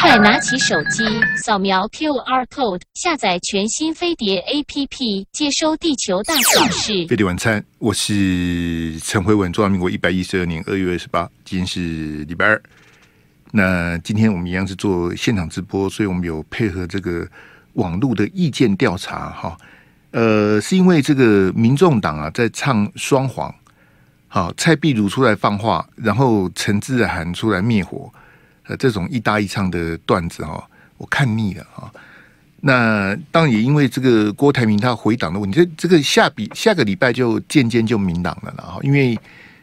快拿起手机，扫描 QR code，下载全新飞碟 APP，接收地球大小事。飞碟晚餐，我是陈慧文，中华民国一百一十二年二月二十八，今天是礼拜二。那今天我们一样是做现场直播，所以我们有配合这个网络的意见调查哈。呃，是因为这个民众党啊在唱双簧，好，蔡壁如出来放话，然后陈志涵出来灭火。这种一搭一唱的段子哈，我看腻了哈。那当然也因为这个郭台铭他回党的问题，这这个下笔下个礼拜就渐渐就明朗了了哈。因为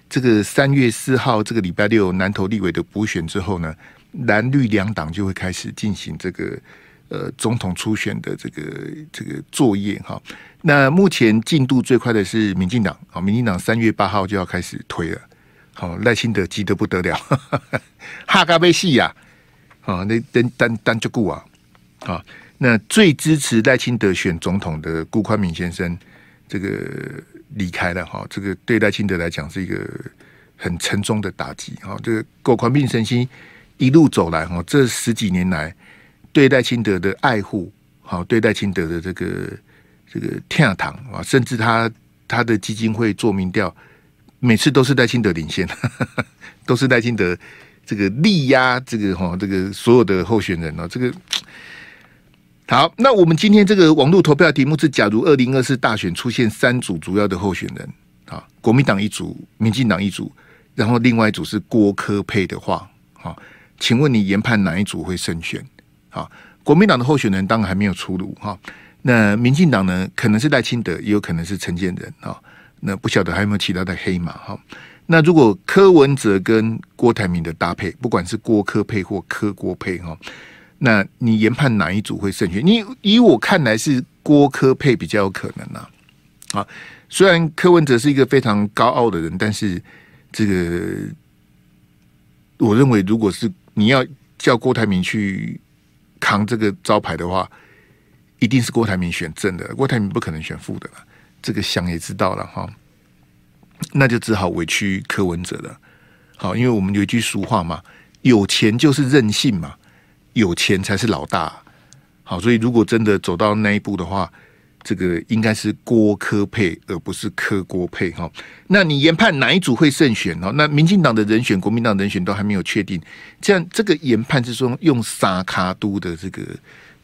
这个三月四号这个礼拜六南投立委的补选之后呢，蓝绿两党就会开始进行这个呃总统初选的这个这个作业哈。那目前进度最快的是民进党啊，民进党三月八号就要开始推了。好，赖清德急得不得了，哈嘎贝西呀！啊，那单单单就顾啊！啊，那最支持赖清德选总统的顾宽敏先生，这个离开了哈，这个对赖清德来讲是一个很沉重的打击啊！这个辜宽敏先生一路走来哈，这十几年来对赖清德的爱护，好，对赖清德的这个这个天堂啊，甚至他他的基金会做民调。每次都是赖清德领先，都是赖清德这个力压这个哈这个所有的候选人哦，这个好。那我们今天这个网络投票题目是：假如二零二四大选出现三组主要的候选人啊，国民党一组，民进党一组，然后另外一组是郭柯配的话，好，请问你研判哪一组会胜选？好，国民党的候选人当然还没有出炉哈，那民进党呢，可能是赖清德，也有可能是陈建仁啊。那不晓得还有没有其他的黑马哈？那如果柯文哲跟郭台铭的搭配，不管是郭柯配或柯郭配哈，那你研判哪一组会胜选？你以我看来是郭柯配比较有可能呐。啊，虽然柯文哲是一个非常高傲的人，但是这个我认为，如果是你要叫郭台铭去扛这个招牌的话，一定是郭台铭选正的，郭台铭不可能选负的了。这个想也知道了哈，那就只好委屈柯文哲了。好，因为我们有一句俗话嘛，有钱就是任性嘛，有钱才是老大。好，所以如果真的走到那一步的话，这个应该是郭柯配，而不是柯郭配哈。那你研判哪一组会胜选哦？那民进党的人选、国民党人选都还没有确定，这样这个研判是说用三脚督的这个。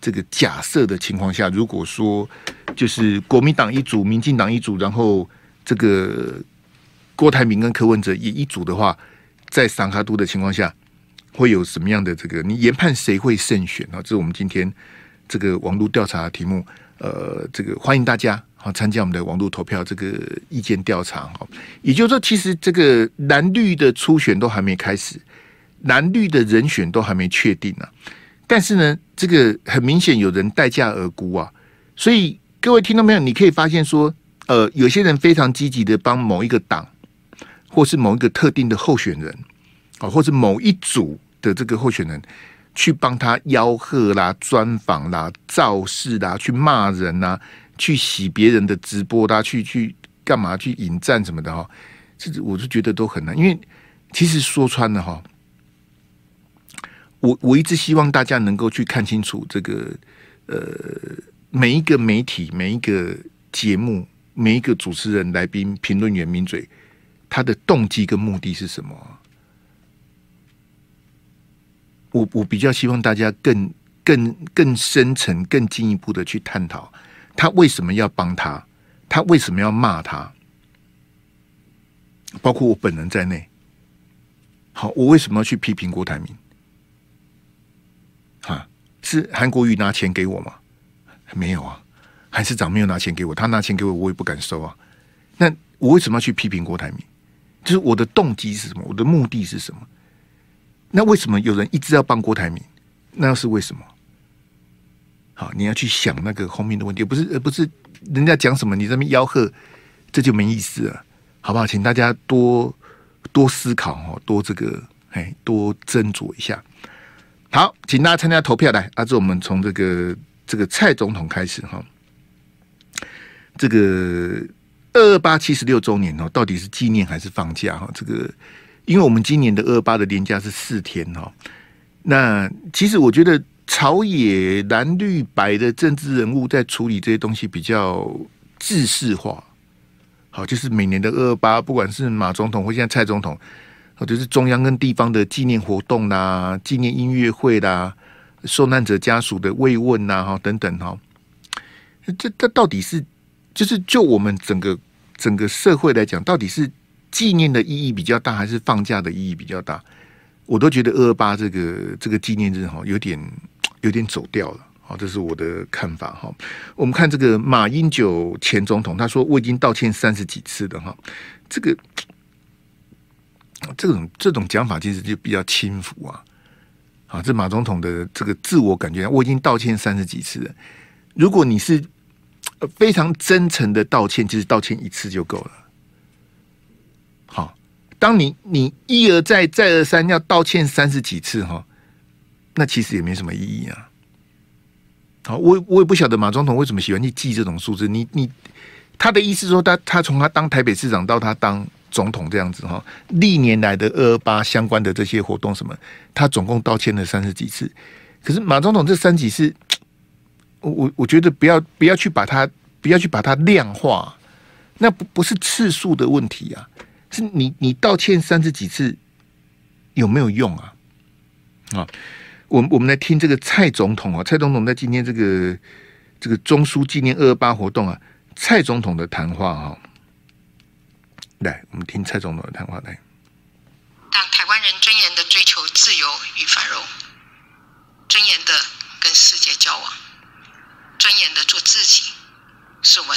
这个假设的情况下，如果说就是国民党一组、民进党一组，然后这个郭台铭跟柯文哲也一组的话，在三脚督的情况下，会有什么样的这个？你研判谁会胜选啊？这是我们今天这个网络调查题目。呃，这个欢迎大家啊参加我们的网络投票这个意见调查哈。也就是说，其实这个蓝绿的初选都还没开始，蓝绿的人选都还没确定呢、但是呢，这个很明显有人待价而沽啊，所以各位听到没有？你可以发现说，呃，有些人非常积极的帮某一个党，或是某一个特定的候选人啊，或是某一组的这个候选人，去帮他吆喝啦、专访啦、造势啦、去骂人啦、去洗别人的直播啦、去去干嘛、去引战什么的哈，这我是觉得都很难，因为其实说穿了哈。我我一直希望大家能够去看清楚这个，呃，每一个媒体、每一个节目、每一个主持人、来宾、评论员、名嘴，他的动机跟目的是什么？我我比较希望大家更、更、更深层、更进一步的去探讨，他为什么要帮他？他为什么要骂他？包括我本人在内，好，我为什么要去批评郭台铭？是韩国瑜拿钱给我吗？没有啊，韩市长没有拿钱给我，他拿钱给我，我也不敢收啊。那我为什么要去批评郭台铭？就是我的动机是什么？我的目的是什么？那为什么有人一直要帮郭台铭？那又是为什么？好，你要去想那个后面的问题，不是，而不是人家讲什么，你这边吆喝，这就没意思了，好不好？请大家多多思考哦，多这个，哎，多斟酌一下。好，请大家参加投票来。阿志，我们从这个这个蔡总统开始哈。这个二二八七十六周年哦，到底是纪念还是放假哈？这个，因为我们今年的二二八的连假是四天哈。那其实我觉得朝野蓝绿白的政治人物在处理这些东西比较制式化。好，就是每年的二二八，不管是马总统或现在蔡总统，或者是中央跟地方的纪念活动啦、纪念音乐会啦、受难者家属的慰问呐，哈等等哈，这这到底是就是就我们整个整个社会来讲，到底是纪念的意义比较大，还是放假的意义比较大？我都觉得二二八这个这个纪念日哈，有点有点走掉了。好，这是我的看法哈。我们看这个马英九前总统，他说我已经道歉三十几次了哈。这个这种这种讲法其实就比较轻浮啊。啊，这马总统的这个自我感觉，我已经道歉三十几次了。如果你是非常真诚的道歉，其实道歉一次就够了。好，当你你一而再再而三要道歉三十几次哈，那其实也没什么意义啊。好，我我也不晓得马总统为什么喜欢去记这种数字。你你他的意思说他，他他从他当台北市长到他当总统这样子哈，历年来的二二八相关的这些活动什么，他总共道歉了三十几次。可是马总统这三几次，我我我觉得不要不要去把它不要去把它量化，那不不是次数的问题啊，是你你道歉三十几次有没有用啊？啊？我们我们来听这个蔡总统啊，蔡总统在今天这个这个中枢纪念二二八活动啊，蔡总统的谈话哈，来，我们听蔡总统的谈话来。让台湾人尊严的追求自由与繁荣，尊严的跟世界交往，尊严的做自己，是我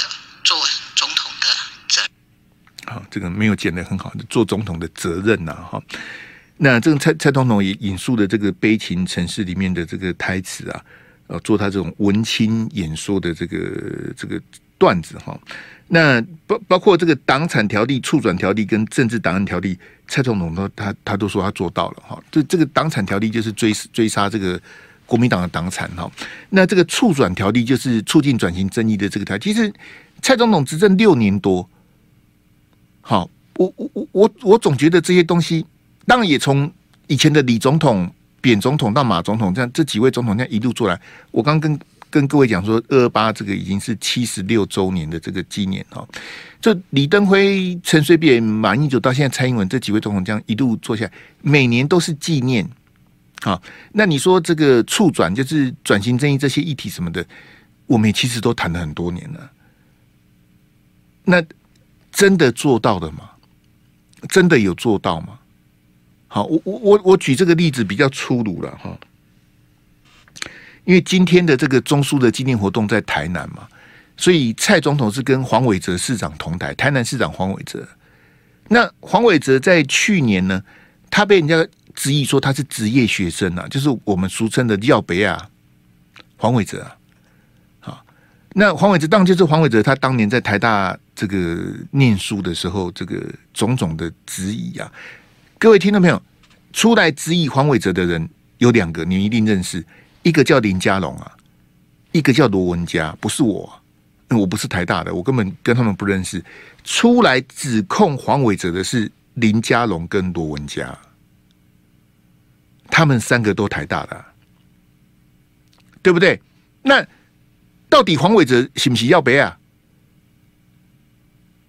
做总统的责任。好，这个没有剪得很好，做总统的责任呐，哈。那这个蔡蔡总统也引述的这个《悲情城市》里面的这个台词啊，呃，做他这种文青演说的这个这个段子哈。那包包括这个党产条例、促转条例跟政治档案条例，蔡总统都他他都说他做到了哈。这这个党产条例就是追追杀这个国民党的党产哈。那这个促转条例就是促进转型正义的这个条。其实蔡总统执政六年多，好，我我我我我总觉得这些东西。当然也从以前的李总统、扁总统到马总统，这样这几位总统这样一路做来。我刚跟跟各位讲说，二二八这个已经是七十六周年的这个纪念哈。这李登辉、陈水扁、马英九到现在蔡英文这几位总统这样一路做下来，每年都是纪念。好，那你说这个促转就是转型正义这些议题什么的，我们其实都谈了很多年了。那真的做到了吗？真的有做到吗？好，我我我我举这个例子比较粗鲁了哈，因为今天的这个中枢的纪念活动在台南嘛，所以蔡总统是跟黄伟哲市长同台，台南市长黄伟哲。那黄伟哲在去年呢，他被人家质疑说他是职业学生啊，就是我们俗称的廖北啊，黄伟哲啊。好，那黄伟哲当然就是黄伟哲，他当年在台大这个念书的时候，这个种种的质疑啊。各位听众朋友，出来质疑黄伟哲的人有两个，你一定认识。一个叫林家龙啊，一个叫罗文佳，不是我，我不是台大的，我根本跟他们不认识。出来指控黄伟哲的是林家龙跟罗文佳，他们三个都台大的，对不对？那到底黄伟哲行不行要北啊？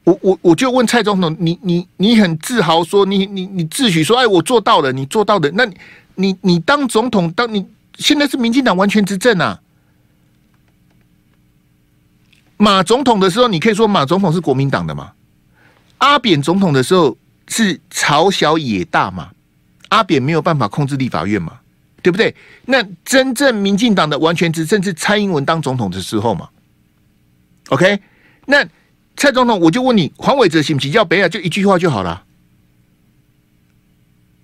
我我我就问蔡总统，你你你很自豪说你你你自诩说，哎，我做到了，你做到的，那你你你当总统，当你现在是民进党完全执政啊。马总统的时候，你可以说马总统是国民党的嘛？阿扁总统的时候是朝小野大嘛？阿扁没有办法控制立法院嘛？对不对？那真正民进党的完全执政是蔡英文当总统的时候嘛？OK，那。蔡总统，我就问你，黄伟哲行不行？叫北亚就一句话就好了。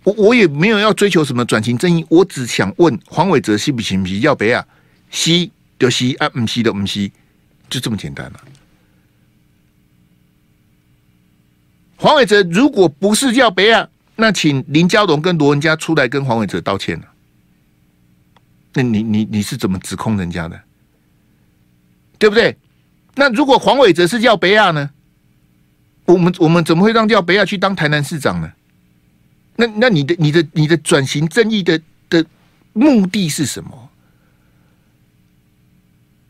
我我也没有要追求什么转型正义，我只想问黄伟哲行不行？要北亚，西就吸啊，不吸的不吸，就这么简单了。黄伟哲如果不是叫北亚，那请林佳龙跟罗文嘉出来跟黄伟哲道歉了。那你你你是怎么指控人家的？对不对？那如果黄伟哲是叫北亚呢？我们我们怎么会让叫北亚去当台南市长呢？那那你的你的你的转型正义的的目的是什么？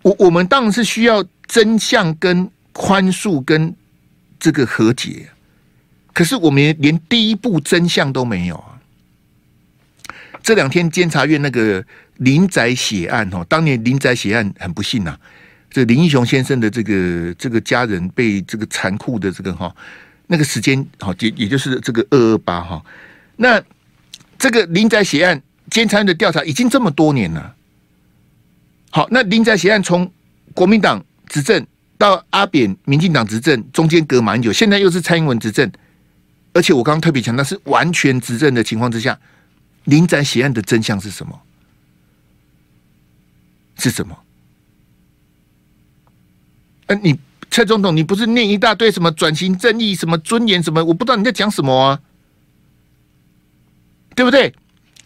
我我们当然是需要真相跟宽恕跟这个和解，可是我们连第一步真相都没有啊！这两天监察院那个林宅血案哦，当年林宅血案很不幸呐，这林义雄先生的这个这个家人被这个残酷的这个哈那个时间好也也就是这个二二八哈，那这个林宅血案监察院的调查已经这么多年了。好，那林宅血案从国民党执政到阿扁民进党执政，中间隔蛮久，现在又是蔡英文执政，而且我刚刚特别强调是完全执政的情况之下，林宅血案的真相是什么？是什么？呃，你蔡总统，你不是念一大堆什么转型正义、什么尊严、什么？我不知道你在讲什么啊，对不对？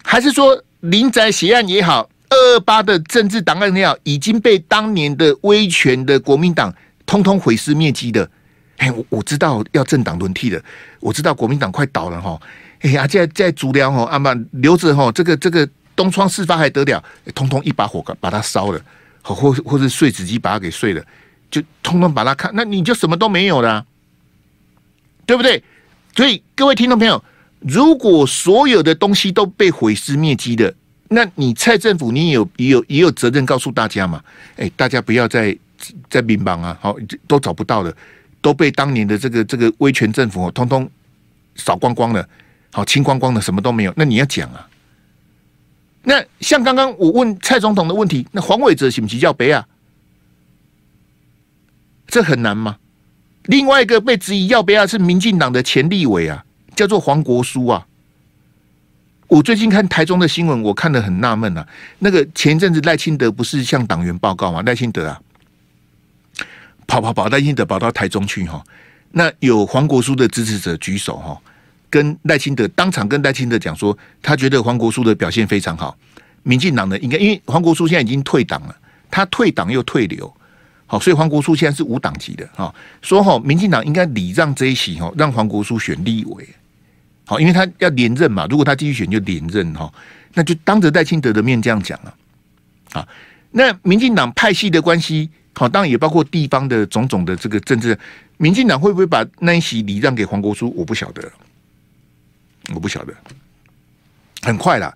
还是说林宅血案也好？二二八的政治档案也好已经被当年的威权的国民党通通毁尸灭迹的。哎，我我知道要政党轮替了，我知道国民党快倒了哈。哎呀，在在足疗哈，阿妈留着哈，这个这个东窗事发还得了？通通一把火把它烧了，或或是碎纸机把它给碎了，就通通把它看，那你就什么都没有了，对不对？所以各位听众朋友，如果所有的东西都被毁尸灭迹的。那你蔡政府，你也有也有也有责任告诉大家嘛？哎，大家不要再再民帮啊！好，都找不到了，都被当年的这个这个威权政府通通扫光光了，好清光光的，什么都没有。那你要讲啊？那像刚刚我问蔡总统的问题，那黄伟哲是不是叫北啊？这很难吗？另外一个被质疑要不要是民进党的前立委啊，叫做黄国书啊。我最近看台中的新闻，我看得很纳闷啊。那个前一阵子赖清德不是向党员报告吗？赖清德啊，跑跑跑，赖清德跑到台中去哈。那有黄国书的支持者举手哈，跟赖清德当场跟赖清德讲说，他觉得黄国书的表现非常好。民进党的应该因为黄国书现在已经退党了，他退党又退流，好，所以黄国书现在是无党籍的哈。说哈，民进党应该礼让这一席哈，让黄国书选立委。好，因为他要连任嘛，如果他继续选就连任哈，那就当着戴清德的面这样讲了。啊，那民进党派系的关系，好，当然也包括地方的种种的这个政治，民进党会不会把那一席礼让给黄国书？我不晓得，我不晓得。很快啦，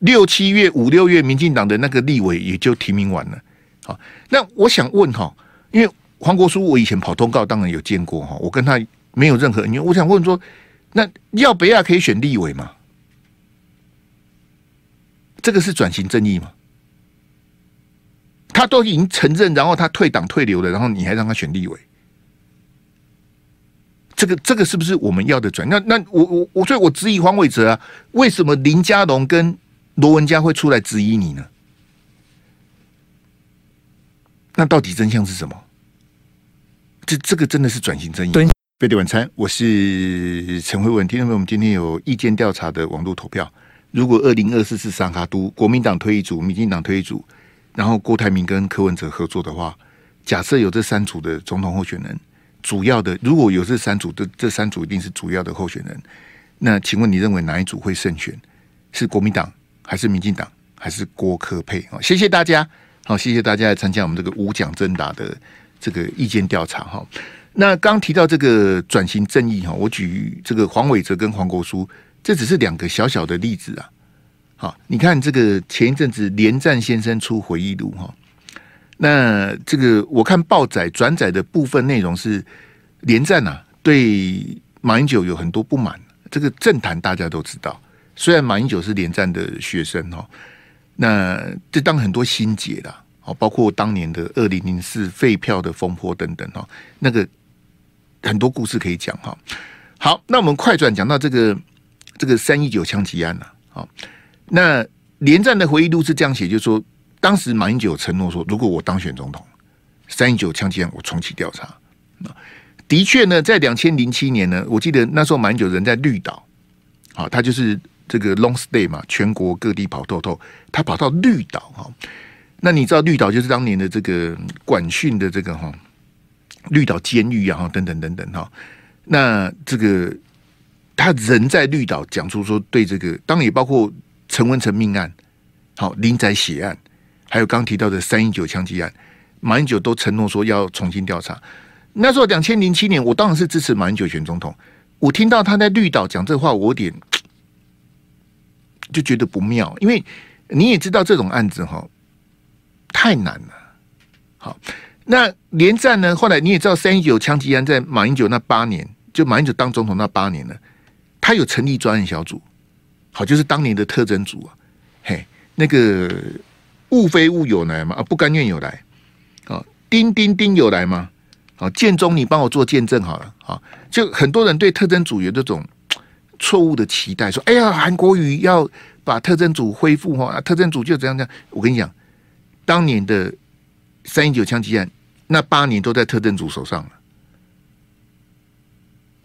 六七月、五六月，民进党的那个立委也就提名完了。好，那我想问哈，因为黄国书我以前跑通告，当然有见过哈，我跟他没有任何，因为我想问说。那要不要可以选立委吗？这个是转型正义吗？他都已经承认，然后他退党退流了，然后你还让他选立委？这个这个是不是我们要的转？那那我我我所以我质疑黄伟哲啊，为什么林佳龙跟罗文佳会出来质疑你呢？那到底真相是什么？这这个真的是转型正义？飞碟晚餐，我是陈慧文。听众朋友，我们今天有意见调查的网络投票。如果二零二四是三卡都，国民党推一组，民进党推一组，然后郭台铭跟柯文哲合作的话，假设有这三组的总统候选人，主要的如果有这三组的，这三组一定是主要的候选人。那请问你认为哪一组会胜选？是国民党还是民进党还是郭柯配？好，谢谢大家，好，谢谢大家来参加我们这个无奖征答的这个意见调查哈。那刚提到这个转型正义哈，我举这个黄伟哲跟黄国书，这只是两个小小的例子啊。好，你看这个前一阵子连战先生出回忆录哈，那这个我看报载转载的部分内容是连战呐对马英九有很多不满，这个政坛大家都知道，虽然马英九是连战的学生哈，那这当很多心结啦，哦，包括当年的二零零四废票的风波等等哈，那个。很多故事可以讲哈。好，那我们快转讲到这个这个三一九枪击案了。好，那连战的回忆录是这样写，就是说，当时马英九承诺说，如果我当选总统，三一九枪击案我重启调查。的确呢，在两千零七年呢，我记得那时候马英九人在绿岛，好，他就是这个 long stay 嘛，全国各地跑透透，他跑到绿岛哈。那你知道绿岛就是当年的这个管训的这个哈。绿岛监狱啊，等等等等哈，那这个他人在绿岛讲出说，对这个当然也包括陈文成命案，好林宅血案，还有刚提到的三一九枪击案，马英九都承诺说要重新调查。那时候两千零七年，我当然是支持马英九选总统。我听到他在绿岛讲这话，我有点就觉得不妙，因为你也知道这种案子哈太难了。好，那连战呢？后来你也知道三一九枪击案在马英九那八年，就马英九当总统那八年呢，他有成立专案小组，好，就是当年的特征组啊，嘿，那个物非物有来嘛，啊，不甘愿有来，啊，丁丁丁有来吗？啊，建中，你帮我做见证好了。啊，就很多人对特征组有这种错误的期待，说：“哎呀，韩国瑜要把特征组恢复哈，特征组就怎样这样。”我跟你讲，当年的三一九枪击案，那八年都在特侦组手上了，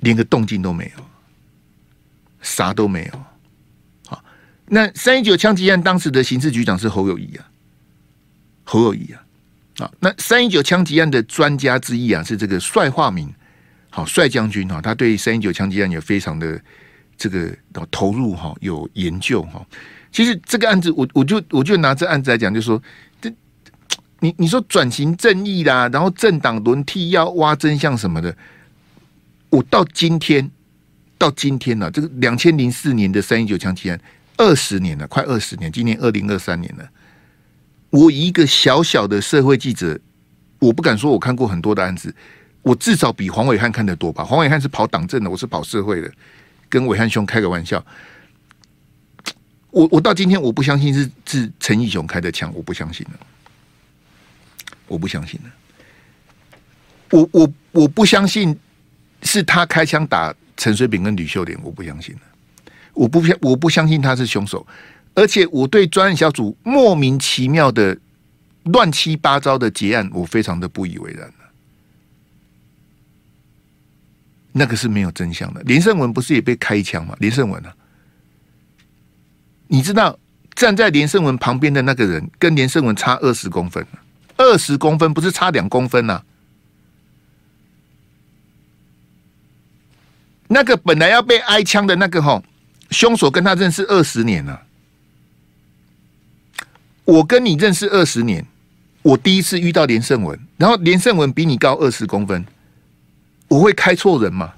连个动静都没有，啥都没有。好，那三一九枪击案当时的刑事局长是侯友谊啊，侯友谊啊。啊，那三一九枪击案的专家之一啊，是这个帅化民，好帅将军哈，他对三一九枪击案也非常的这个投入哈，有研究哈。其实这个案子，我我就我就拿这案子来讲，就是说你你说转型正义啦，然后政党轮替要挖真相什么的，我到今天到今天呢，这个两千零四年的三一九枪击案二十年了，快二十年，今年二零二三年了。我一个小小的社会记者，我不敢说我看过很多的案子，我至少比黄伟汉看得多吧？黄伟汉是跑党政的，我是跑社会的，跟伟汉兄开个玩笑。我我到今天我不相信是是陈义雄开的枪，我不相信了，我不相信了。我我我不相信是他开枪打陈水扁跟吕秀莲，我不相信了。我不相我不相信他是凶手。而且我对专案小组莫名其妙的乱七八糟的结案，我非常的不以为然。那个是没有真相的。连胜文不是也被开枪吗？连胜文啊，你知道站在连胜文旁边的那个人跟连胜文差二十公分，二十公分不是差两公分呐、那个本来要被挨枪的那个吼，凶手跟他认识二十年了。我跟你认识二十年，我第一次遇到连胜文，然后连胜文比你高二十公分，我会开错人吗？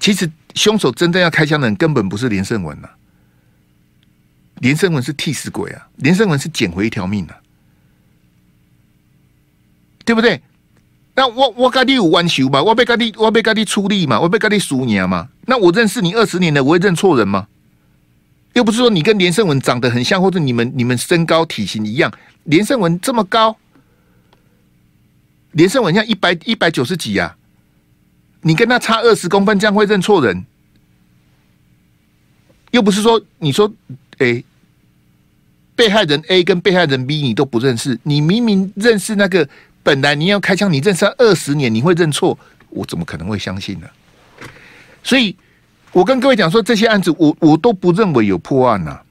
其实凶手真正要开枪的人根本不是连胜文呐、连胜文是替死鬼啊，连胜文是捡回一条命啊，对不对？那我我跟你有冤仇嘛，我被跟你我被跟你出力嘛，我被跟你输赢嘛，那我认识你二十年了，我会认错人吗？又不是说你跟连胜文长得很像，或者你们你们身高体型一样。连胜文这么高，连胜文像一百一百九十几呀，你跟他差二十公分，这样会认错人？又不是说你说，哎，被害人 A 跟被害人 B 你都不认识，你明明认识那个，本来你要开枪，你认识二十年，你会认错？我怎么可能会相信呢？所以。我跟各位讲说，这些案子我我都不认为有破案呐、啊。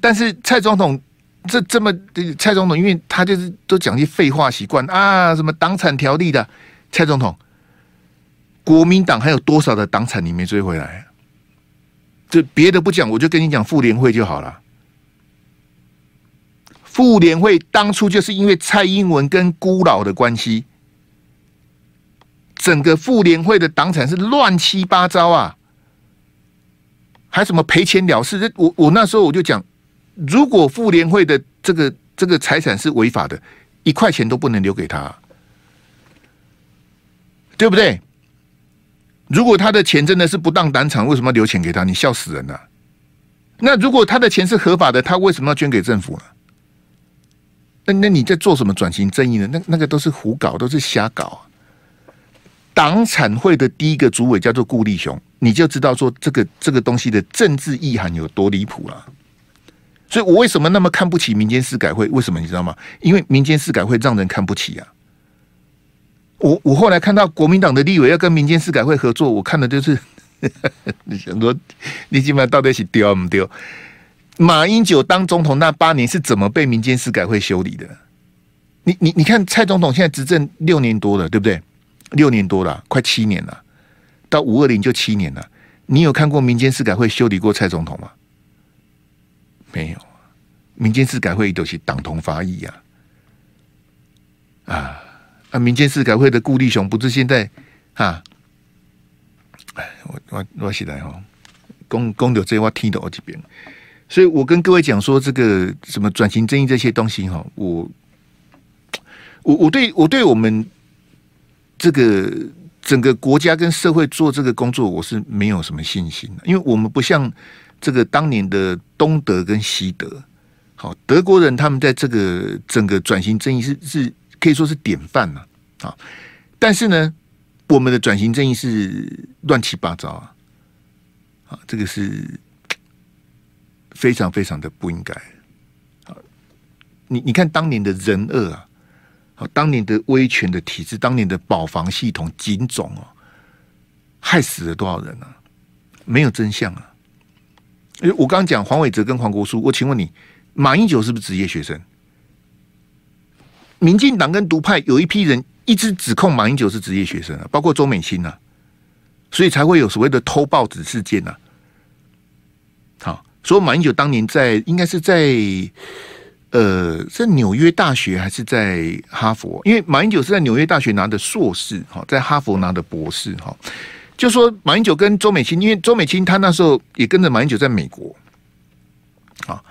但是蔡总统这这么蔡总统，因为他就是都讲些废话习惯啊，什么党产条例的。蔡总统，国民党还有多少的党产你没追回来？这别的不讲，我就跟你讲妇联会就好了。妇联会当初就是因为蔡英文跟孤老的关系。整个妇联会的党产是乱七八糟啊，还什么赔钱了事？我我那时候我就讲，如果妇联会的这个这个财产是违法的，一块钱都不能留给他，对不对？如果他的钱真的是不当党产，为什么要留钱给他？你笑死人了！那如果他的钱是合法的，他为什么要捐给政府呢？那那你在做什么转型正义呢？那那个都是胡搞，都是瞎搞。党产会的第一个主委叫做顾立雄，你就知道说这个这个东西的政治意涵有多离谱了。所以我为什么那么看不起民间司改会？为什么你知道吗？因为民间司改会让人看不起啊。我我后来看到国民党的立委要跟民间司改会合作，我看的就是 你想说你基本上到底是丢不丢？马英九当总统那八年是怎么被民间司改会修理的？你你你看蔡总统现在执政六年多了，对不对？六年多了，快七年了，到五二零就七年了。你有看过民间司改会修理过蔡总统吗？没有，民间司改会都是党同伐异呀。啊啊！民间司改会的顾立雄不是现在啊？哎，我我我起来哈，公公牛这话听到我这边，所以我跟各位讲说，这个什么转型正义这些东西哈，我我我对我对我们这个整个国家跟社会做这个工作，我是没有什么信心的，因为我们不像这个当年的东德跟西德，好，德国人他们在这个整个转型正义是是。可以说是典范了啊，但是呢，我们的转型正义是乱七八糟啊，啊，这个是非常非常的不应该啊！你你看当年的人恶啊，好，当年的威权的体制，当年的保防系统警总哦，害死了多少人啊？没有真相啊！我刚刚讲黄伟哲跟黄国书，我请问你，马英九是不是职业学生？民进党跟独派有一批人一直指控马英九是职业学生啊，包括周美青啊，所以才会有所谓的偷报纸事件呐。好，说马英九当年在应该是在呃在纽约大学还是在哈佛？因为马英九是在纽约大学拿的硕士，哈，在哈佛拿的博士，哈。就说马英九跟周美青，因为周美青她那时候也跟着马英九在美国，啊。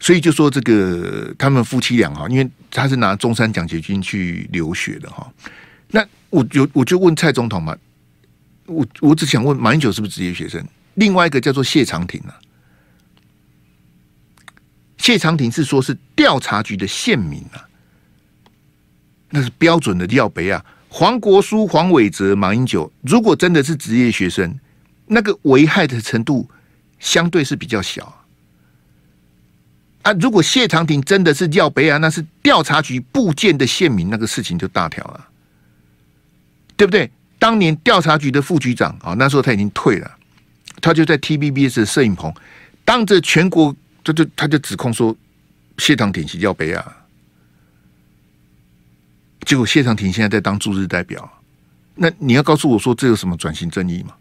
所以就说这个他们夫妻俩哈，因为他是拿中山奖学金去留学的哈。那我就我就问蔡总统嘛，我我只想问马英九是不是职业学生？另外一个叫做谢长廷啊，谢长廷是说是调查局的线民啊，那是标准的料杯啊。黄国书、黄伟哲、马英九，如果真的是职业学生，那个危害的程度相对是比较小。啊！啊如果谢长廷真的是要杯啊，那是调查局部件的线民，那个事情就大条了，对不对？当年调查局的副局长啊，那时候他已经退了，他就在 TVBS 的摄影棚，当着全国，他就他就指控说谢长廷是要杯啊，结果谢长廷现在在当驻日代表，那你要告诉我说这有什么转型正义吗？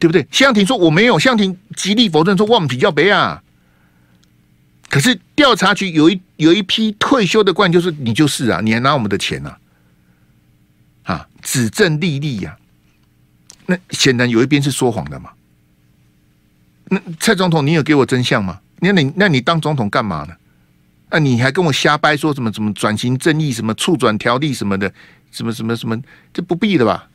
对不对？谢长廷说我没有，谢长廷极力否认说我们比较杯啊。可是调查局有一有一批退休的官，就是你就是啊，你还拿我们的钱啊，啊，指证历历呀。那显然有一边是说谎的嘛。那蔡总统，你有给我真相吗？那你那你当总统干嘛呢？那你还跟我瞎掰说什么什么转型正义什么促转条例什么的，什么什么什么，这不必的吧？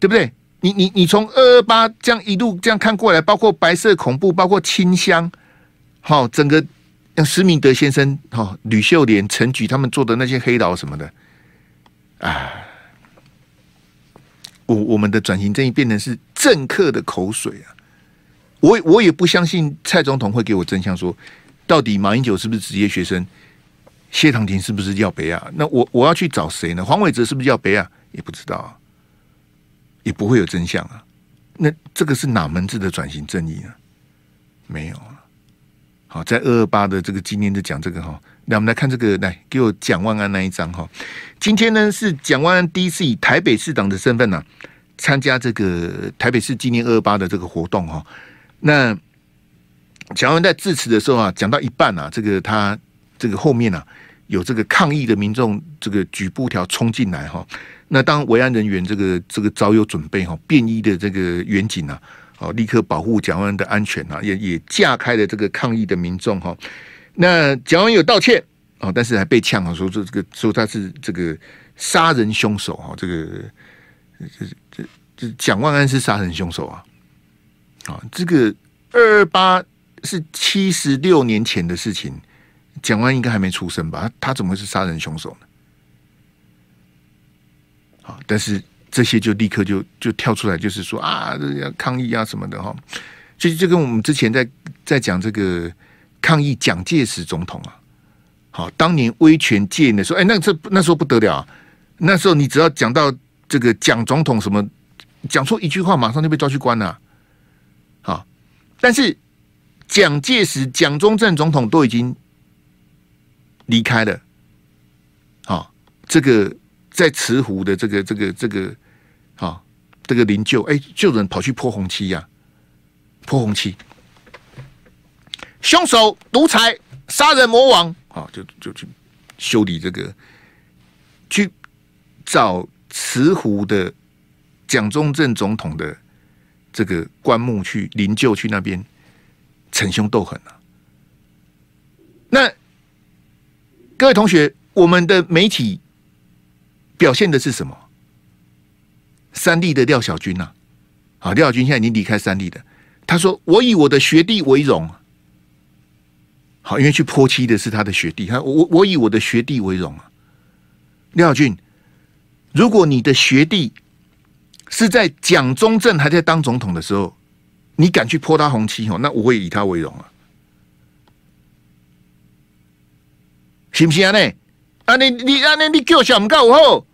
对不对？你你你从二二八这样一路这样看过来，包括白色恐怖，包括清香。好，整个像施明德先生、哈吕秀莲、陈菊他们做的那些黑道什么的，啊，我我们的转型正义变成是政客的口水啊！我我也不相信蔡总统会给我真相说，到底马英九是不是职业学生，谢长廷是不是要北亚？那我我要去找谁呢？黄伟哲是不是要北亚？也不知道啊，也不会有真相啊！那这个是哪门子的转型正义呢？没有啊。好，在二二八的这个纪念日讲这个哈，那我们来看这个，来给我蒋万安那一张哈。今天呢是蒋万安第一次以台北市长的身份呢、参加这个台北市纪念二二八的这个活动哈。那蒋万在致辞的时候啊，讲到一半啊，这个他这个后面啊有这个抗议的民众这个举布条冲进来哈。那当维安人员这个这个早有准备哈，便衣的这个员警啊。哦，立刻保护蒋万安的安全啊，也也架开了这个抗议的民众哈。那蒋万有道歉哦，但是还被呛啊，说这这个说他是这个杀人凶手哈，这个这这这蒋万安是杀人凶手啊。啊，这个二二八是七十六年前的事情，蒋万应该还没出生吧？他怎么会是杀人凶手呢？好，但是。这些就立刻就就跳出来，就是说啊，要抗议啊什么的哈。其实就跟我们之前在在讲这个抗议蒋介石总统啊，好，当年威权戒严的时候，哎，那这那时候不得了。那时候你只要讲到这个蒋总统什么，讲错一句话，马上就被抓去关了。但是蒋介石、蒋中正总统都已经离开了。好，这个。在慈湖的这个这个这个，啊，这个灵柩，哎，就人跑去泼红漆呀、泼红漆，凶手独裁杀人魔王，啊，就就去修理这个，去找慈湖的蒋中正总统的这个棺木去灵柩去那边逞凶斗狠啊。那各位同学，我们的媒体表现的是什么？三立的廖小军呐、啊，好，廖小军现在已经离开三立了。他说：“我以我的学弟为荣。”好，因为去泼漆的是他的学弟，他我我以我的学弟为荣啊。廖小军，如果你的学弟是在蒋中正还在当总统的时候，你敢去泼他红漆哦？那我会以他为荣啊。行不行啊？呢？啊，你你啊，你你叫小唔够好，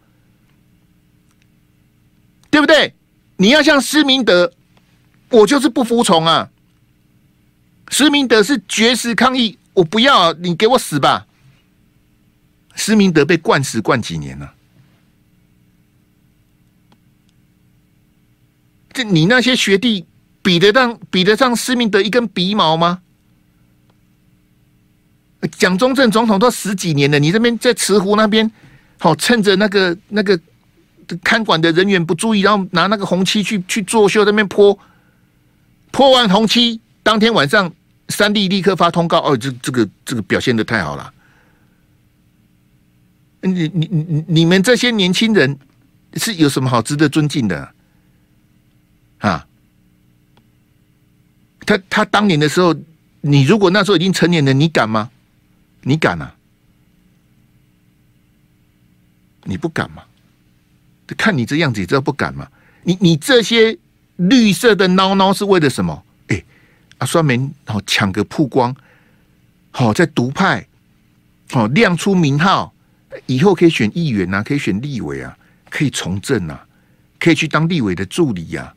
对不对？你要像施明德，我就是不服从啊！施明德是绝食抗议，我不要，你给我死吧！施明德被灌死灌几年了？这你那些学弟比得上比得上施明德一根鼻毛吗？蒋中正总统都十几年了，你这边在慈湖那边，好趁着那个那个看管的人员不注意，然后拿那个红漆去去作秀，那边泼泼完红漆，当天晚上三弟立刻发通告，哦，这这个这个表现的太好了。你你你你们这些年轻人是有什么好值得尊敬的？啊他他当年的时候，你如果那时候已经成年了，你敢吗？你敢啊？你不敢吗？看你这样子，你知道不敢吗？你你这些绿色的孬孬是为了什么？哎，啊，专门好抢个曝光，好在独派，好亮出名号，以后可以选议员啊，可以选立委啊，可以从政啊，可以去当立委的助理呀，啊。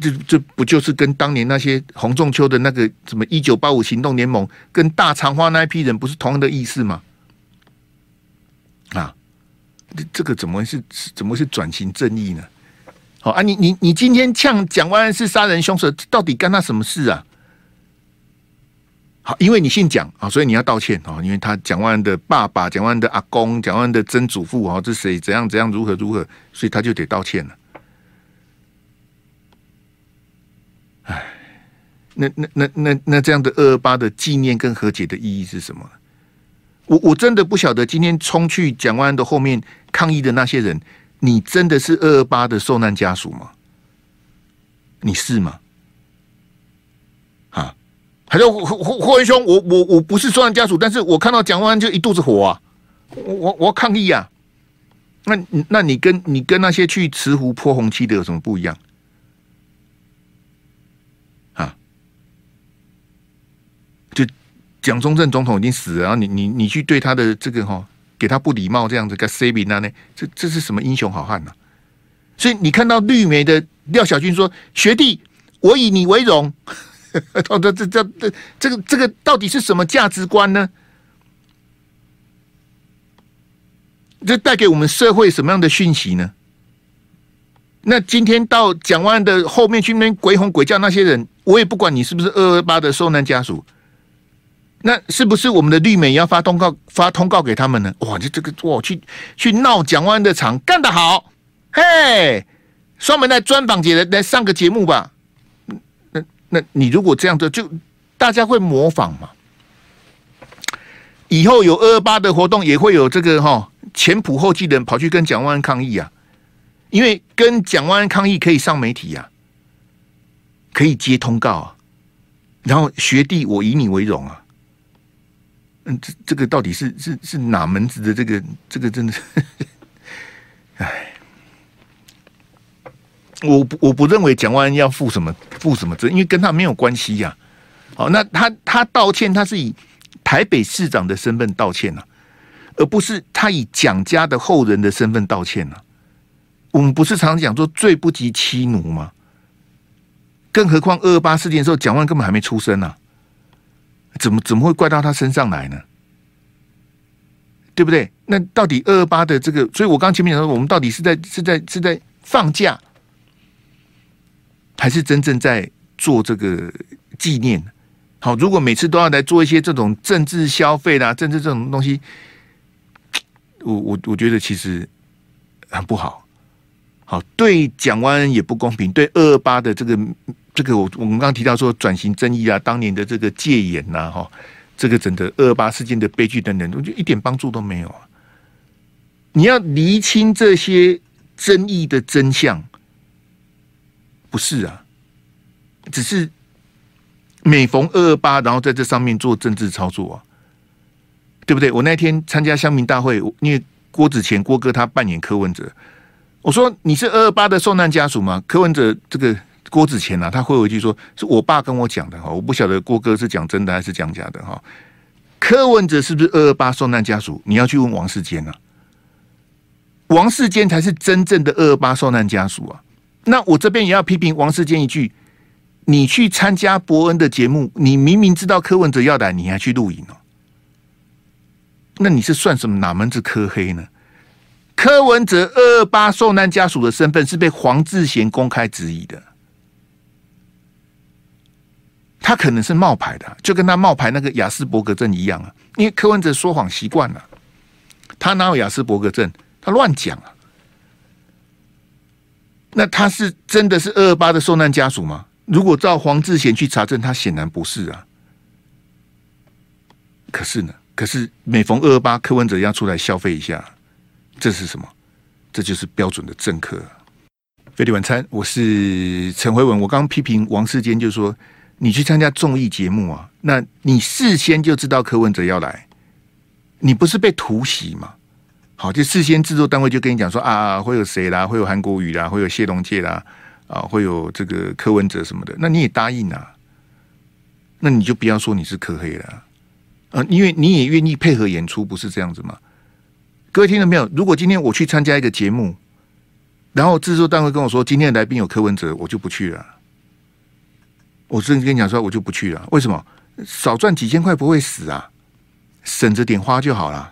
这这不就是跟当年那些洪仲丘的那个什么一九八五行动联盟，跟大长花那一批人不是同样的意思吗？啊，这这个怎么是怎么是转型正义呢？好啊，你你你今天呛蒋万安是杀人凶手，到底干他什么事啊？好，因为你姓蒋啊，所以你要道歉啊，因为他蒋万安的爸爸、蒋万安的阿公、蒋万安的曾祖父啊，这谁怎样怎样如何如何，所以他就得道歉了。那那那那那这样的二二八的纪念跟和解的意义是什么？我我真的不晓得，今天冲去蒋万安的后面抗议的那些人，你真的是二二八的受难家属吗？你是吗？啊，还有霍霍霍文兄，我我我不是受难家属，但是我看到蒋万安就一肚子火啊，我我我抗议啊！那那你跟你跟那些去慈湖泼红漆的有什么不一样？蒋中正总统已经死了，然后你你你去对他的这个哈，给他不礼貌这样子，给 saving 啊？那这这是什么英雄好汉呢、啊？所以你看到绿媒的廖小军说：“学弟，我以你为荣。” 这这这这这个这个到底是什么价值观呢？这带给我们社会什么样的讯息呢？那今天到蒋万的后面去那边鬼吼鬼叫那些人，我也不管你是不是二二八的受难家属。那是不是我们的绿美要发通告发通告给他们呢？哇，这这个哇，去去闹蒋万安的场，干得好！嘿，双门来专访节来来上个节目吧。那那你如果这样做，就大家会模仿嘛？以后有二二八的活动，也会有这个哈前仆后继的人跑去跟蒋万安抗议啊，因为跟蒋万安抗议可以上媒体呀、啊，可以接通告啊，然后学弟，我以你为荣啊。嗯，这这个到底是是是哪门子的？这个这个真的是，哎，我不我不认为蒋万安要负什么负什么责，因为跟他没有关系呀、啊。好，那他他道歉，他是以台北市长的身份道歉呐、啊，而不是他以蒋家的后人的身份道歉呐、啊。我们不是常讲说罪不及妻奴吗？更何况二二八事件的时候，蒋万根本还没出生呢、怎么怎么会怪到他身上来呢？对不对？那到底二二八的这个，所以我刚前面讲说，我们到底是在是在是在放假，还是真正在做这个纪念？好，如果每次都要来做一些这种政治消费啦、政治这种东西，我我我觉得其实很不好。好，对蒋万也不公平，对二二八的这个这个，我我们刚刚提到说转型争议啊，当年的这个戒严呐，哈，这个整个二二八事件的悲剧等等，我觉得一点帮助都没有啊。你要厘清这些争议的真相，不是啊，只是。每逢二二八，然后在这上面做政治操作啊，对不对？我那天参加乡民大会，因为郭子乾郭哥他扮演柯文哲，我说你是二二八的受难家属吗？柯文哲这个郭子乾啊，他回我一句说是我爸跟我讲的哈，我不晓得郭哥是讲真的还是讲假的哈。柯文哲是不是二二八受难家属？你要去问王世坚啊，王世坚才是真正的二二八受难家属啊。那我这边也要批评王世坚一句。你去参加伯恩的节目，你明明知道柯文哲要来，你还去录影哦？那你是算什么哪门子柯黑呢？柯文哲二二八受难家属的身份是被黄志贤公开质疑的，他可能是冒牌的，就跟他冒牌那个亚斯伯格症一样啊。因为柯文哲说谎习惯了，他哪有亚斯伯格症？他乱讲啊。那他是真的是二二八的受难家属吗？如果照黄志贤去查证，他显然不是啊。可是呢，可是每逢二二八，柯文哲要出来消费一下，这是什么？这就是标准的政客。飞碟晚餐，我是陈辉文。我刚刚批评王世坚，就是说你去参加综艺节目啊，那你事先就知道柯文哲要来，你不是被突袭吗？好，就事先制作单位就跟你讲说啊，会有谁啦，会有韩国瑜啦，会有谢龙介啦。啊，会有这个柯文哲什么的，那你也答应啊？那你就不要说你是柯黑了啊，因为你也愿意配合演出，不是这样子吗？各位听到没有？如果今天我去参加一个节目，然后制作单位跟我说今天的来宾有柯文哲，我就不去了。我甚至跟你讲说，我就不去了。为什么？少赚几千块不会死啊，省着点花就好了，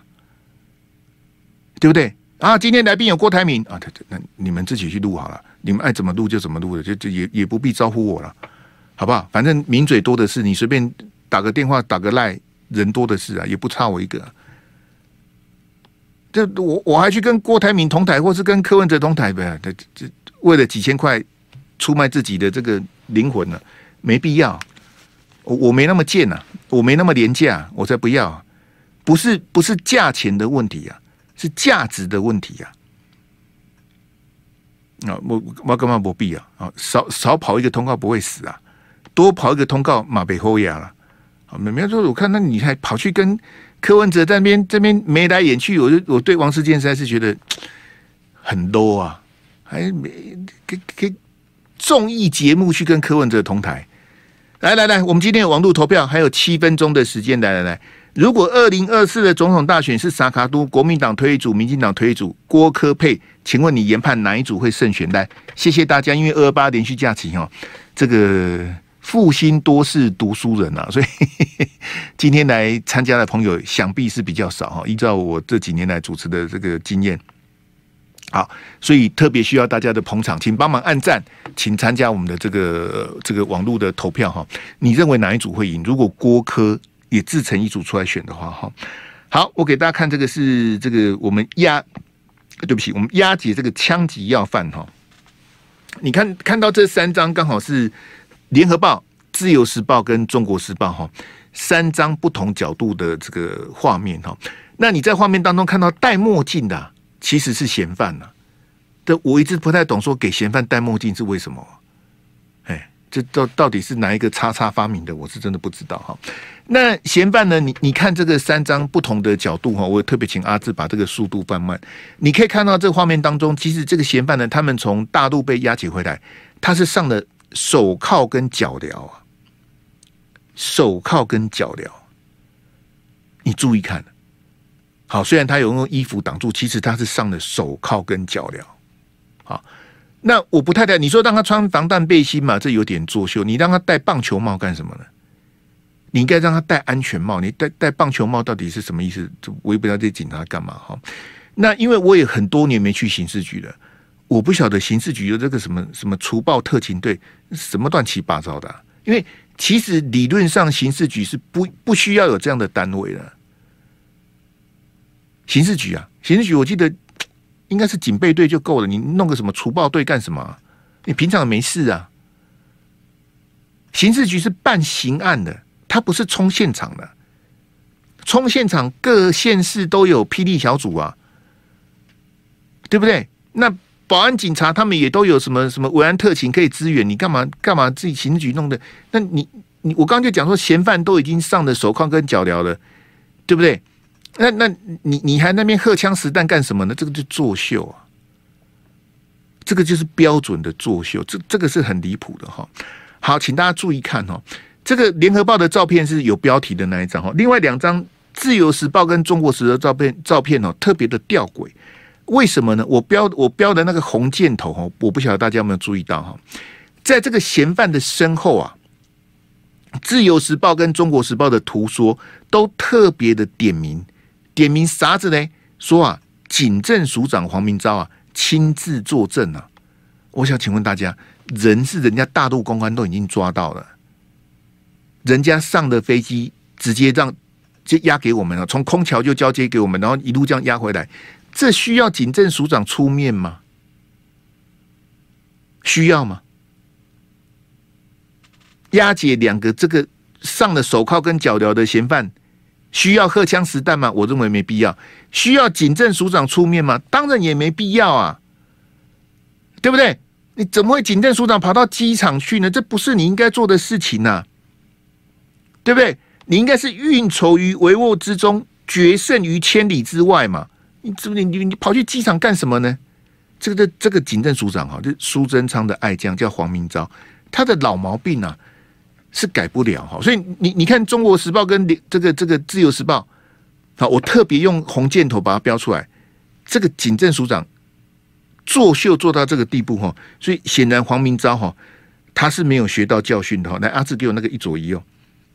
对不对？啊，今天来宾有郭台铭啊，对对，那你们自己去录好了。你们爱怎么录就怎么录的，就就也也不必招呼我了，好不好？反正名嘴多的是，你随便打个电话打个赖，人多的是啊，也不差我一个。这我我还去跟郭台铭同台，或是跟柯文哲同台呗？这这为了几千块出卖自己的这个灵魂呢？没必要。我我没那么贱呐，我没那么廉价，我才不要。不是不是价钱的问题啊，是价值的问题啊。啊，我我干嘛不必啊？啊，少少跑一个通告不会死啊，多跑一个通告马被后压了。啊，没没说，我看那你还跑去跟柯文哲在那边这边眉来眼去，我就我对王世坚实在是觉得很 low 啊，还没给给综艺节目去跟柯文哲同台。来来来，我们今天有网络投票，还有七分钟的时间，来来来。如果二零二四的总统大选是萨卡都国民党推一组，民进党推一组，郭科佩，请问你研判哪一组会胜选？来，谢谢大家，因为二八连续假期哈，这个复兴多是读书人啊，所以今天来参加的朋友想必是比较少哈。依照我这几年来主持的这个经验，好，所以特别需要大家的捧场，请帮忙按赞，请参加我们的这个这个网络的投票哈。你认为哪一组会赢？如果郭柯也自成一组出来选的话，哈，好，我给大家看这个是这个我们押，对不起，我们押解这个枪击要犯哈。你看看到这三张刚好是联合报、自由时报跟中国时报哈，三张不同角度的这个画面哈。那你在画面当中看到戴墨镜的，其实是嫌犯呐。这我一直不太懂，说给嫌犯戴墨镜是为什么？哎，这到到底是哪一个叉叉发明的？我是真的不知道哈。那嫌犯呢？你你看这个三张不同的角度哈，我特别请阿志把这个速度放慢。你可以看到这个画面当中，其实这个嫌犯呢，他们从大陆被押解回来，他是上了手铐跟脚镣啊，手铐跟脚镣。你注意看，好，虽然他有用衣服挡住，其实他是上了手铐跟脚镣。好，那我不太太，你说让他穿防弹背心嘛，这有点作秀。你让他戴棒球帽干什么呢？你应该让他戴安全帽。你戴戴棒球帽到底是什么意思？我也不知道这警察干嘛哈。那因为我也很多年没去刑事局了，我不晓得刑事局有这个什么什么除暴特勤队，什么乱七八糟的。因为其实理论上刑事局是不不需要有这样的单位的。刑事局啊，刑事局我记得应该是警备队就够了，你弄个什么除暴队干什么？你平常没事啊。刑事局是办刑案的，他不是冲现场的。冲现场，各县市都有霹雳小组啊，对不对？那保安警察他们也都有什么什么维安特勤可以支援，你干嘛干嘛自己刑事局弄的？那你你我刚刚就讲说，嫌犯都已经上了手铐跟脚镣了，对不对？那那你你还那边荷枪实弹干什么呢？这个就作秀啊，这个就是标准的作秀，这这个是很离谱的哈。好，请大家注意看哦，这个联合报的照片是有标题的那一张哈，另外两张自由时报跟中国时报照片照片哦，特别的吊诡，为什么呢？我标我标的那个红箭头哈，我不晓得大家有没有注意到哈，在这个嫌犯的身后啊，自由时报跟中国时报的图说都特别的点名，点名啥子呢？说啊，警政署长黄明昭啊亲自作证啊，我想请问大家。人是人家大陆公安都已经抓到了，人家上的飞机直接让就押给我们了，从空桥就交接给我们，然后一路这样押回来，这需要警政署长出面吗？需要吗？押解两个这个上了手铐跟脚镣的嫌犯，需要荷枪实弹吗？我认为没必要。需要警政署长出面吗？当然也没必要啊，对不对？你怎么会警政署长跑到机场去呢？这不是你应该做的事情呐、啊，对不对？你应该是运筹于帷幄之中，决胜于千里之外嘛。你怎么你你你跑去机场干什么呢？这个这这个警政署长哈，就苏贞昌的爱将叫黄明昭，他的老毛病啊是改不了哈。所以你你看《中国时报》跟这个这个《自由时报》，好，我特别用红箭头把它标出来，这个警政署长。作秀做到这个地步哈，所以显然黄明昭哈他是没有学到教训的哈。来，阿志给我那个一左一右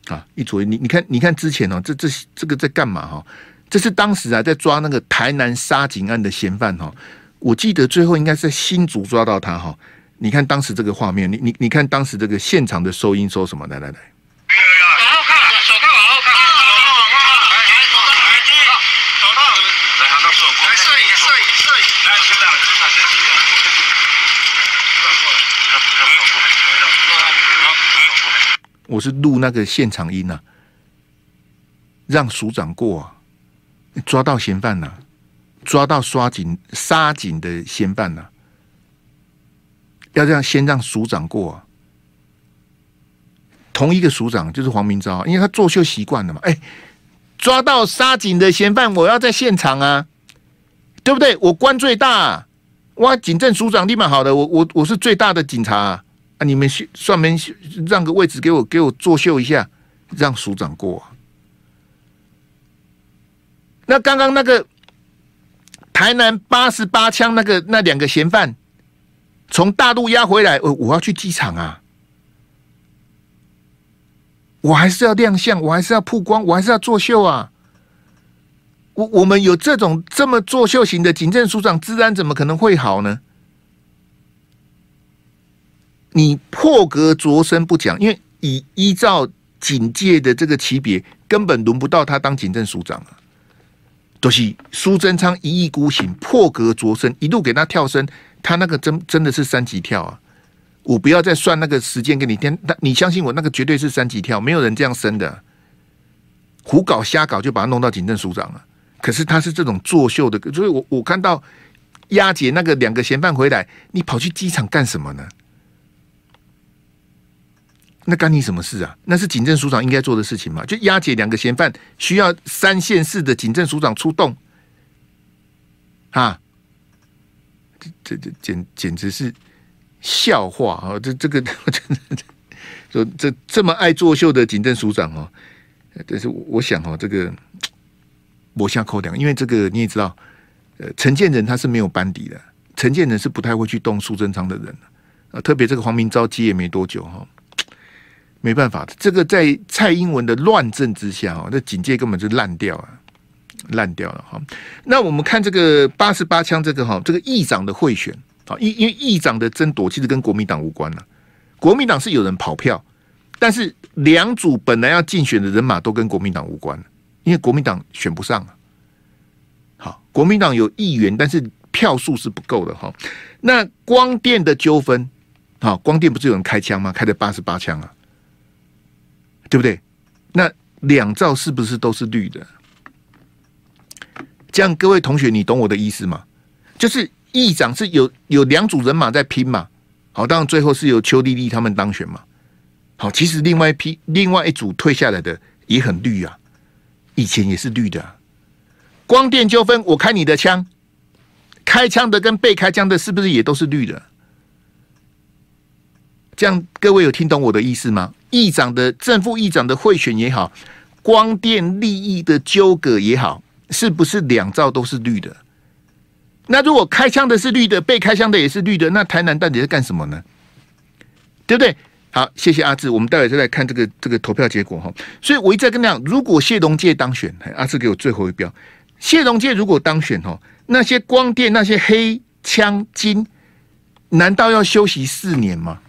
啊，一左一，你你看你看之前哦，这这这个在干嘛哈？这是当时啊在抓那个台南杀警案的嫌犯哈。我记得最后应该是在新竹抓到他哈。你看当时这个画面，你你你看当时这个现场的收音收什么？来来来。我是录那个现场音啊，让署长过啊，抓到嫌犯了，抓到刷警杀警的嫌犯了，要这样先让署长过。同一个署长就是黄明昭，因为他作秀习惯了嘛。哎，抓到杀警的嫌犯，我要在现场啊，对不对？我官最大，哇，警政署长立马好的，我我我是最大的警察啊。啊！你们算门让个位置给我，给我作秀一下，让署长过。那刚刚那个台南八十八枪那个那两个嫌犯从大陆押回来，我我要去机场啊！我还是要亮相，我还是要曝光，我还是要作秀啊！我我们有这种这么作秀型的警政署长，治安怎么可能会好呢？你破格擢升不讲，因为以依照警界的这个级别，根本轮不到他当警政署长啊。都是苏贞昌一意孤行，破格擢升，一路给他跳升，他那个真真的是三级跳啊！我不要再算那个时间给你填，但你相信我，那个绝对是三级跳，没有人这样升的，胡搞瞎搞就把他弄到警政署长了。可是他是这种作秀的，所以我我看到押解那个两个嫌犯回来，你跑去机场干什么呢？那干你什么事啊？那是警政署长应该做的事情嘛？就押解两个嫌犯，需要三县市的警政署长出动啊！这这简简直是笑话啊！这这个真的说这这么爱作秀的警政署长哦，但是我想哦，这个我下扣两，因为这个你也知道，呃，陈建仁他是没有班底的，陈建仁是不太会去动苏贞昌的人啊，特别这个黄明昭接也没多久哈。没办法的，这个在蔡英文的乱政之下，哦，这警戒根本就烂掉了，烂掉了哈。那我们看这个八十八枪，这个哈，这个议长的贿选啊，因因为议长的争夺其实跟国民党无关了，国民党是有人跑票，但是两组本来要竞选的人马都跟国民党无关，因为国民党选不上啊。好，国民党有议员，但是票数是不够的哈。那光电的纠纷，好，光电不是有人开枪吗？开的八十八枪啊。对不对？那两兆是不是都是绿的？这样，各位同学，你懂我的意思吗？就是议长是有有两组人马在拼嘛。好，当然最后是由邱丽丽他们当选嘛。好，其实另外一批另外一组退下来的也很绿啊，以前也是绿的。光电纠纷，我开你的枪，开枪的跟被开枪的，是不是也都是绿的？这样，各位有听懂我的意思吗？议长的正副议长的贿选也好，光电利益的纠葛也好，是不是两兆都是绿的？那如果开枪的是绿的，被开枪的也是绿的，那台南到底在干什么呢？对不对？好，谢谢阿志，我们待会再来看这个这个投票结果哈。所以我一直在跟你讲，如果谢龙介当选，阿志给我最后一票。谢龙介如果当选哈，那些光电那些黑枪金，难道要休息四年吗？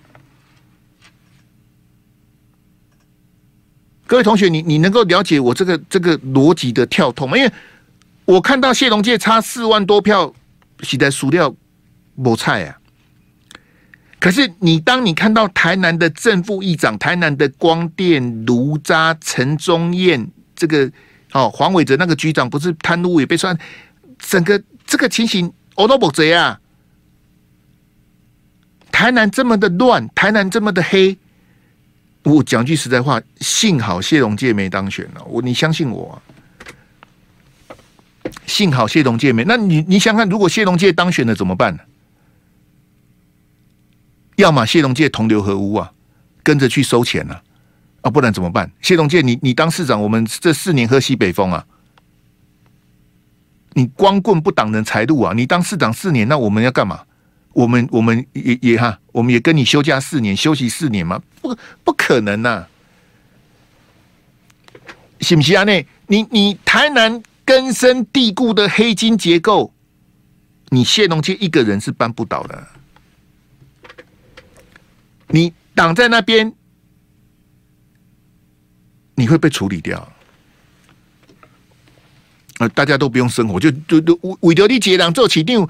各位同学，你你能够了解我这个这个逻辑的跳通吗？因为我看到谢龙介差四万多票，是在输掉某菜啊。可是你当你看到台南的正副议长、台南的光电卢渣陈宗彦这个哦黄伟哲那个局长不是贪污也被算，整个这个情形我都不贼啊！台南这么的乱，台南这么的黑。我讲句实在话，幸好谢龙介没当选了。我你相信我？幸好谢龙介没。那你你想看，如果谢龙介当选了怎么办呢？要么谢龙介同流合污啊，跟着去收钱呢？啊，不然怎么办？谢龙介，你你当市长，我们这四年喝西北风啊！你光棍不挡人财路啊！你当市长四年，那我们要干嘛？我们我们也也哈，我们也跟你休假四年，休息四年吗？不不可能呐、啊！是不是啊？那你你台南根深蒂固的黑金结构，你谢龙介一个人是扳不倒的。你挡在那边，你会被处理掉。呃，大家都不用生活，就就就为着你一个人做市长。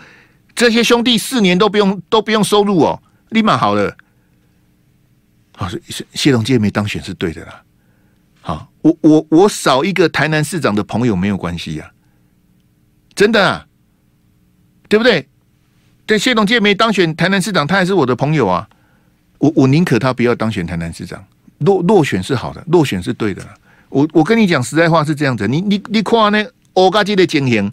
这些兄弟四年都不用都不用收入哦，立马好了。好，谢谢龙介没当选是对的啦。好，我我我少一个台南市长的朋友没有关系呀，真的啊，对不对？对，谢龙介没当选台南市长，他还是我的朋友啊。我我宁可他不要当选台南市长，落落选是好的，落选是对的。我我跟你讲实在话是这样子，你你你看那欧家基的经营。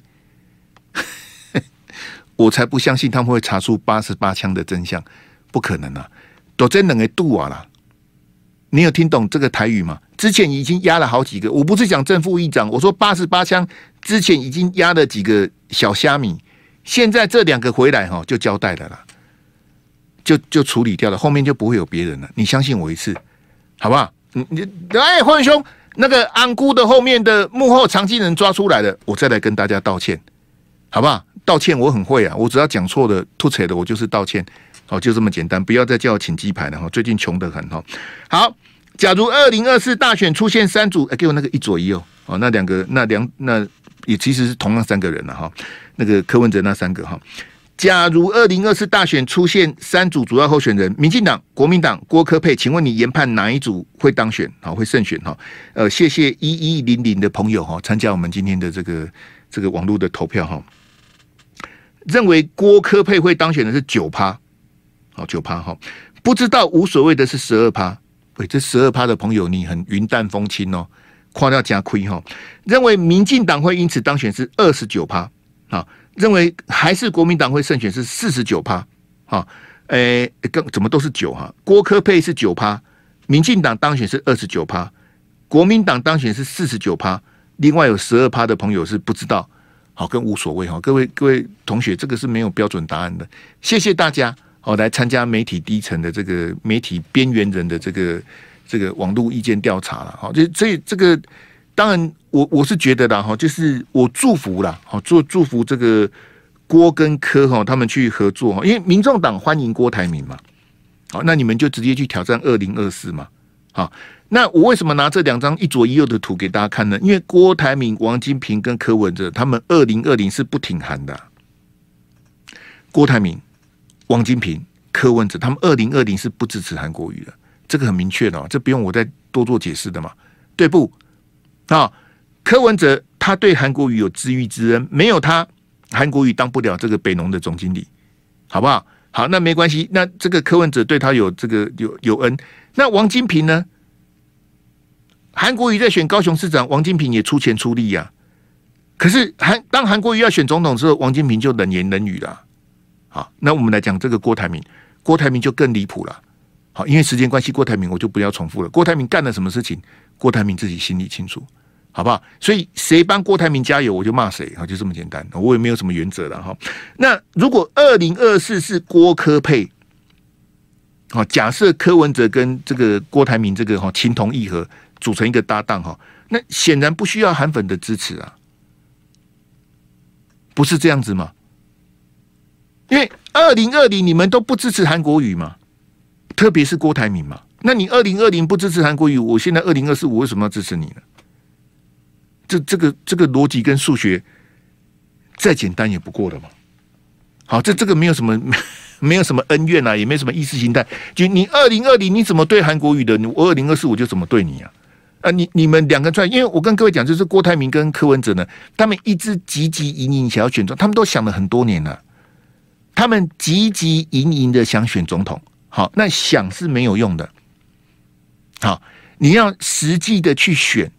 我才不相信他们会查出八十八枪的真相，不可能啊！都真能给度啊啦！你有听懂这个台语吗？之前已经压了好几个，我不是讲正副议长，我说八十八枪之前已经压了几个小虾米，现在这两个回来哈就交代了啦，就就处理掉了，后面就不会有别人了。你相信我一次，好不好？你你哎，黄兄，那个安姑的后面的幕后长期人抓出来了，我再来跟大家道歉，好不好？道歉我很会啊，我只要讲错的、吐槽的，我就是道歉，好，就这么简单，不要再叫我请鸡排了哈。最近穷得很哈。好，假如二零二四大选出现三组，哎，给我那个一左一右，哦，那两个那两那也其实是同样三个人了哈。那个柯文哲那三个哈。假如二零二四大选出现三组主要候选人，民进党、国民党、郭科佩，请问你研判哪一组会当选？好，会胜选哈？呃，谢谢一一零零的朋友哈，参加我们今天的这个这个网络的投票哈。认为郭科佩会当选的是九趴，好九趴哈，不知道无所谓的是十二趴，喂，这十二趴的朋友你很云淡风轻哦，夸掉加亏哈。认为民进党会因此当选是二十九趴，啊，认为还是国民党会胜选是四十九趴，啊，诶，更怎么都是九哈？郭科佩是九趴，民进党当选是二十九趴，国民党当选是四十九趴，另外有十二趴的朋友是不知道。好，跟无所谓哈，各位各位同学，这个是没有标准答案的。谢谢大家，好来参加媒体低层的这个媒体边缘人的这个这个网络意见调查了。好，这这这个当然我我是觉得啦哈，就是我祝福了，好做祝福这个郭跟柯哈他们去合作，因为民众党欢迎郭台铭嘛。好，那你们就直接去挑战二零二四嘛。好，那我为什么拿这两张一左一右的图给大家看呢？因为郭台铭、王金平跟柯文哲他们二零二零是不挺韩的。郭台铭、王金平、柯文哲他们二零二零是不支持韩国瑜的，这个很明确的，这不用我再多做解释的嘛，对不？啊，柯文哲他对韩国瑜有知遇之恩，没有他，韩国瑜当不了这个北农的总经理，好不好？好，那没关系。那这个柯文哲对他有这个有有恩。那王金平呢？韩国瑜在选高雄市长，王金平也出钱出力呀、可是韩当韩国瑜要选总统之后，王金平就冷言冷语了。好，那我们来讲这个郭台铭，郭台铭就更离谱了。好，因为时间关系，郭台铭我就不要重复了。郭台铭干了什么事情？郭台铭自己心里清楚。好不好？所以谁帮郭台铭加油，我就骂谁，啊，就这么简单。我也没有什么原则了哈。那如果二零二四是郭科配，好，假设柯文哲跟这个郭台铭这个哈情同义合，组成一个搭档哈，那显然不需要韩粉的支持啊，不是这样子吗？因为二零二零你们都不支持韩国语嘛，特别是郭台铭嘛，那你二零二零不支持韩国语，我现在二零二四我为什么要支持你呢？这这个这个逻辑跟数学再简单也不过了嘛。好，这这个没有什么 没有什么恩怨啊，也没什么意识形态。就你二零二零你怎么对韩国语的，我二零二四我就怎么对你啊？啊，你你们两个出来，因为我跟各位讲，就是郭台铭跟柯文哲呢，他们一直汲汲营营想要选总，他们都想了很多年了，他们汲汲营营的想选总统。好，那想是没有用的。好，你要实际的去选。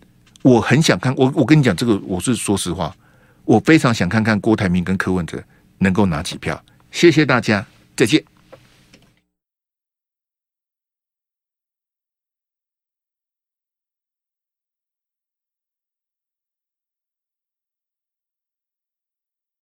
我很想看，我我跟你讲，这个我是说实话，我非常想看看郭台铭跟柯文哲能够拿几票。谢谢大家，再见。